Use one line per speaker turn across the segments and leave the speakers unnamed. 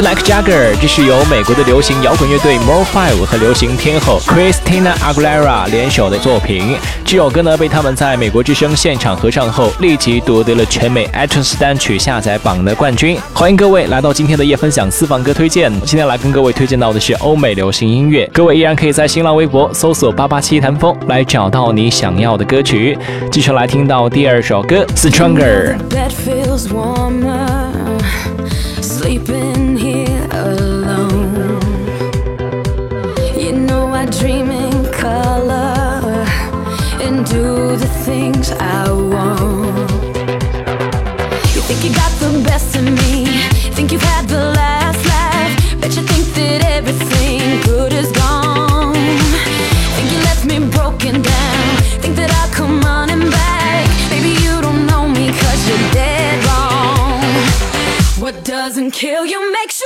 Like Jagger，这是由美国的流行摇滚乐队 More Five 和流行天后 Christina Aguilera 联手的作品。这首歌呢，被他们在美国之声现场合唱后，立即夺得了全美 iTunes 单曲下载榜的冠军。欢迎各位来到今天的夜分享私房歌推荐。今天来跟各位推荐到的是欧美流行音乐。各位依然可以在新浪微博搜索八八七谈风来找到你想要的歌曲。继续来听到第二首歌 Stronger。
Do the things I want. You think you got the best of me, think you've had the last laugh. Bet you think that everything good is gone. Think you left me broken down, think that I'll come running back. Maybe you don't know me cause you're dead wrong. What doesn't kill you makes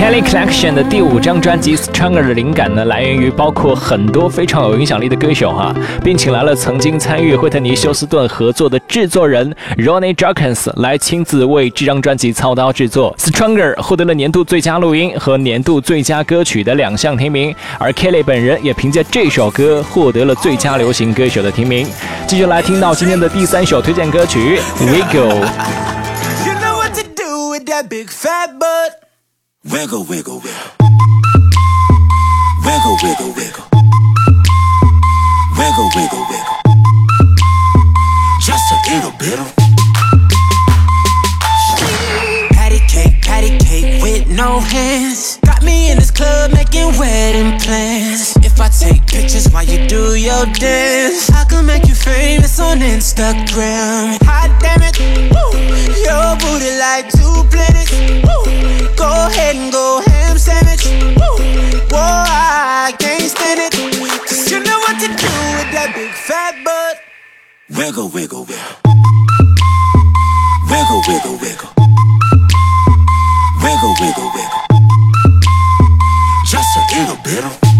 Kelly Collection 的第五张专辑《Stronger》的灵感呢，来源于包括很多非常有影响力的歌手哈，并请来了曾经参与惠特尼休斯顿合作的制作人 Ronnie j o r k i n s 来亲自为这张专辑操刀制作。《Stronger》获得了年度最佳录音和年度最佳歌曲的两项提名，而 Kelly 本人也凭借这首歌获得了最佳流行歌手的提名。继续来听到今天的第三首推荐歌曲《Wiggle》。
Wiggle, wiggle, wiggle. Wiggle, wiggle, wiggle. Wiggle, wiggle, wiggle. Just a little bit of. Patty cake, patty cake with no hands. Got me in this club making wedding plans. I take pictures while you do your dance, I can make you famous on Instagram. Hot damn it, woo. Your booty like two planets. Woo. Go ahead and go ham sandwich. Woo. Whoa, I can't stand it. Cause you know what to do with that big fat butt. Wiggle, wiggle, wiggle. Wiggle, wiggle, wiggle. Wiggle, wiggle, wiggle. Just a little bit of.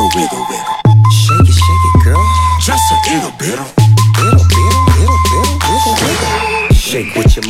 Wiggle, wiggle, wiggle.
Shake it, shake it, girl.
Just a little bit.
Little, little, little, little, wiggle, wiggle. Shake with your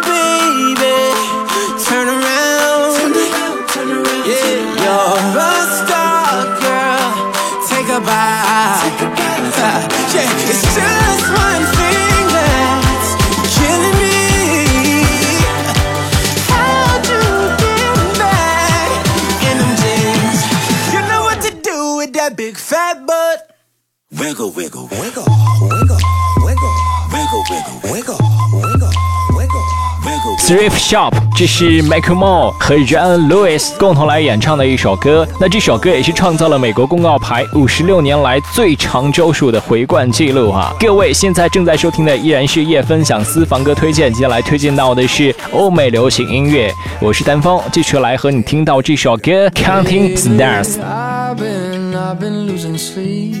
Wiggle, wiggle,
Wiggle, wiggle, wiggle,
wiggle, wiggle,
wiggle, wiggle, wiggle.
wiggle.
Thrift Shop，这是 Michael Moore 和 Ryan Lewis 共同来演唱的一首歌。那这首歌也是创造了美国公告牌五十六年来最长周数的回冠记录哈。各位现在正在收听的依然是夜分享私房歌推荐，接下来推荐到的是欧美流行音乐。我是丹峰，继续来和你听到这首歌 Counting Stars。
I've been, I've been losing sleep,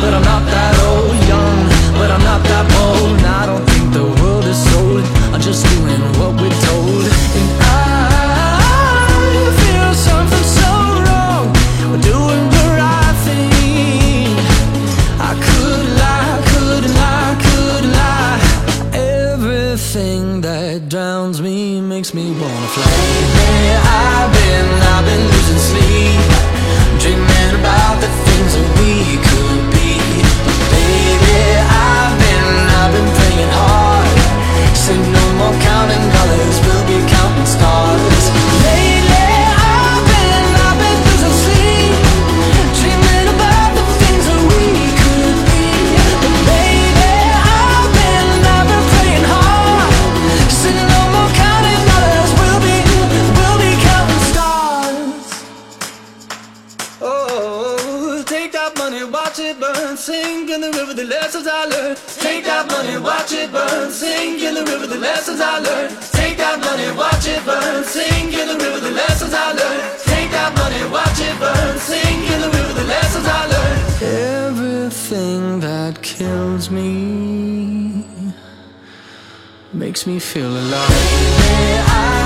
But I'm not that old. Young, but I'm not that bold. And I don't think the world is sold. I'm just doing what we're told. And I feel something so wrong. We're doing the right thing. I could lie, could lie, could lie. Everything that drowns me makes me wanna fly. More counting dollars, kills me makes me feel alive. Lately I've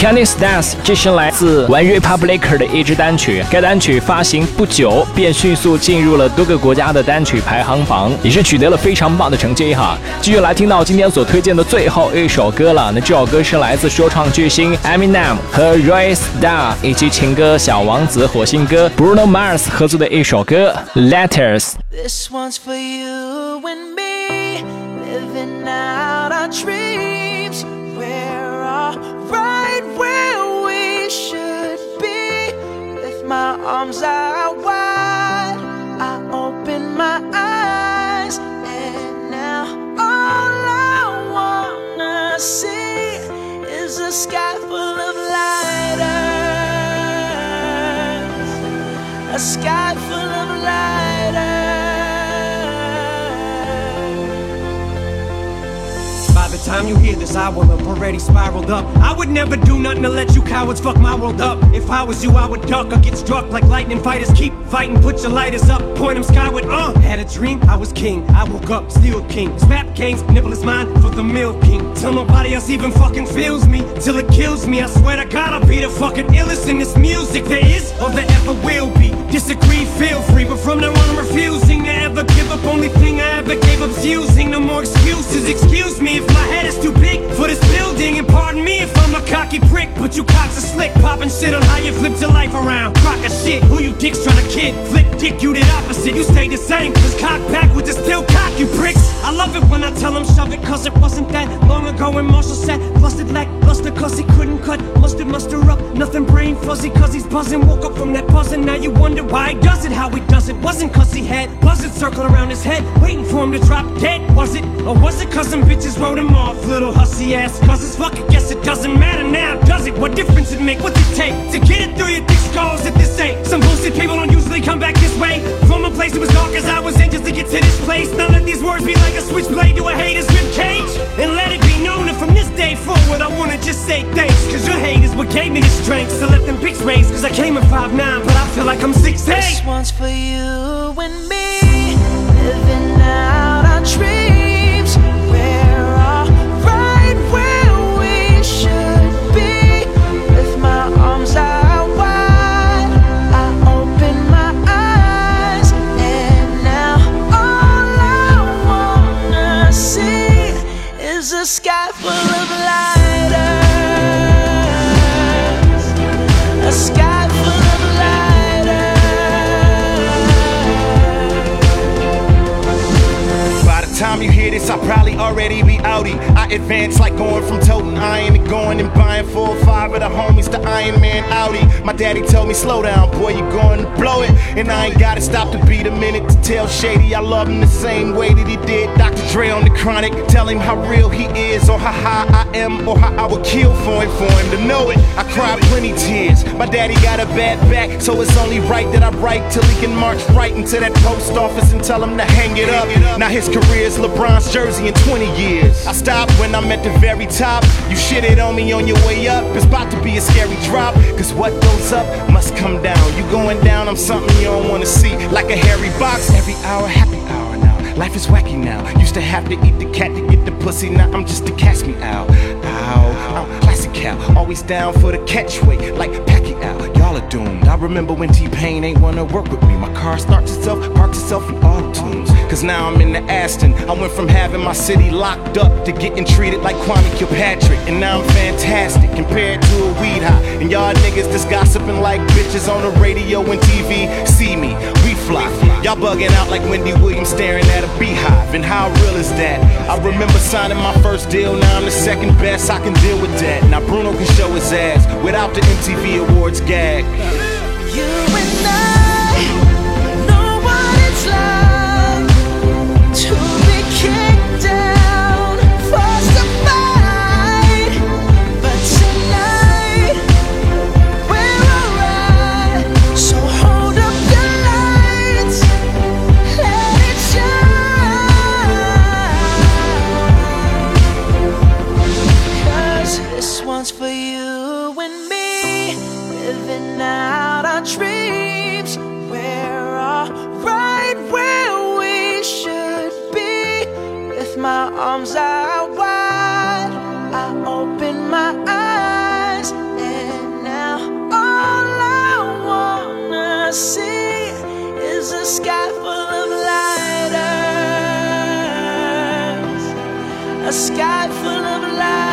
kenny stars
这是来自玩 republic 的一支单曲。该单曲发行不久便迅速进入了多个国家的单曲排行榜也是取得了非常棒的成绩哈。继续来听到今天所推荐的最后一首歌了那这首歌是来自说唱巨星 eminem 和 royce star 以及情歌小王子火星哥 bruno mars 合作的一首歌 letters
this one's for you and me. Living out our tree my arms out wide,
you hear this, I will have already spiraled up. I would never do nothing to let you cowards fuck my world up. If I was you, I would duck or get struck like lightning fighters. Keep fighting, put your lighters up, point them skyward. Uh, had a dream, I was king. I woke up, still king. Snap kings, nibble is mine for the milk king. Till nobody else even fucking feels me, till it kills me. I swear to God, I'll be the fucking illest in this music there is or there ever will be. Disagree, feel free, but from now on, I'm refusing to ever give up. Only thing I ever gave up's using. No more excuses. Excuse me if my head is too big for this building, and pardon me if I'm a cocky prick. But you cocks are slick, popping shit on how you flipped your life around. Crock of shit, who you dicks trying to kid? Flick dick, you did opposite. You stay the same, cause cock backwards is still cock, you pricks. I love it when I tell them shove it, cause it wasn't that long ago when Marshall said, busted lack, luster, cause he couldn't cut. Mustard, muster up, nothing brain fuzzy, cause he's buzzing. Woke up from that buzzing, now you wonder why he does it, how he does it. Wasn't cause he had buzzards circling around his head, waiting for him to drop dead, was it? Or was it cause some bitches wrote him off, little hussy ass? Cause it's fucking guess it doesn't matter now, does it? What difference it make? What's it take to get it through your thick skulls if this ain't? Some bullshit people don't usually come back this way. From a place that was dark as I was in just to get to this place. Now let these words be like a switchblade to a hater's rib cage. And let it be known that from this day forward, I wanna just say thanks. Cause your hate is what gave me the strength to let them pics raise. Cause I came at 5'9, but I feel like I'm 6'8.
This one's for you and me, living out our dreams. My
daddy told me, slow down, boy, you going to blow it. And I ain't gotta stop to beat a minute to tell Shady I love him the same way that he did Dr. Dre on the chronic. Tell him how real he is, or how high I am, or how I would kill for him, for him to know it. I cried plenty tears. My daddy got a bad back, so it's only right that I write till he can march right into that post office and tell him to hang it up. Now his career is LeBron's jersey in 20 years. I stopped when I'm at the very top. You shitted on me on your way up. It's about to be a scary drop. Cause what goes up must come down. You going down, I'm something you don't wanna see. Like a hairy box. Every hour, happy hour now. Life is wacky now. Used to have to eat the cat to get the pussy. Now I'm just a catch me out. Ow. I'm classic cow. Always down for the catchweight. Like Pacquiao. Y'all are doomed. I remember when T-Pain ain't wanna work with me. My car starts itself, parks itself in auto tunes. Cause now I'm in the Aston. I went from having my city locked up to getting treated like Kwame Kilpatrick. And now I'm fantastic compared to a weed high. And y'all niggas just gossiping like bitches on the radio and TV. See me, we fly. Y'all bugging out like Wendy Williams staring at a beehive. And how real is that? I remember signing my first deal, now I'm the second best. I can deal with that. Now Bruno can show his ass without the MTV Awards gag.
You and I arms out wide. I open my eyes, and now all I wanna see is a sky full of lighters, a sky full of lighters.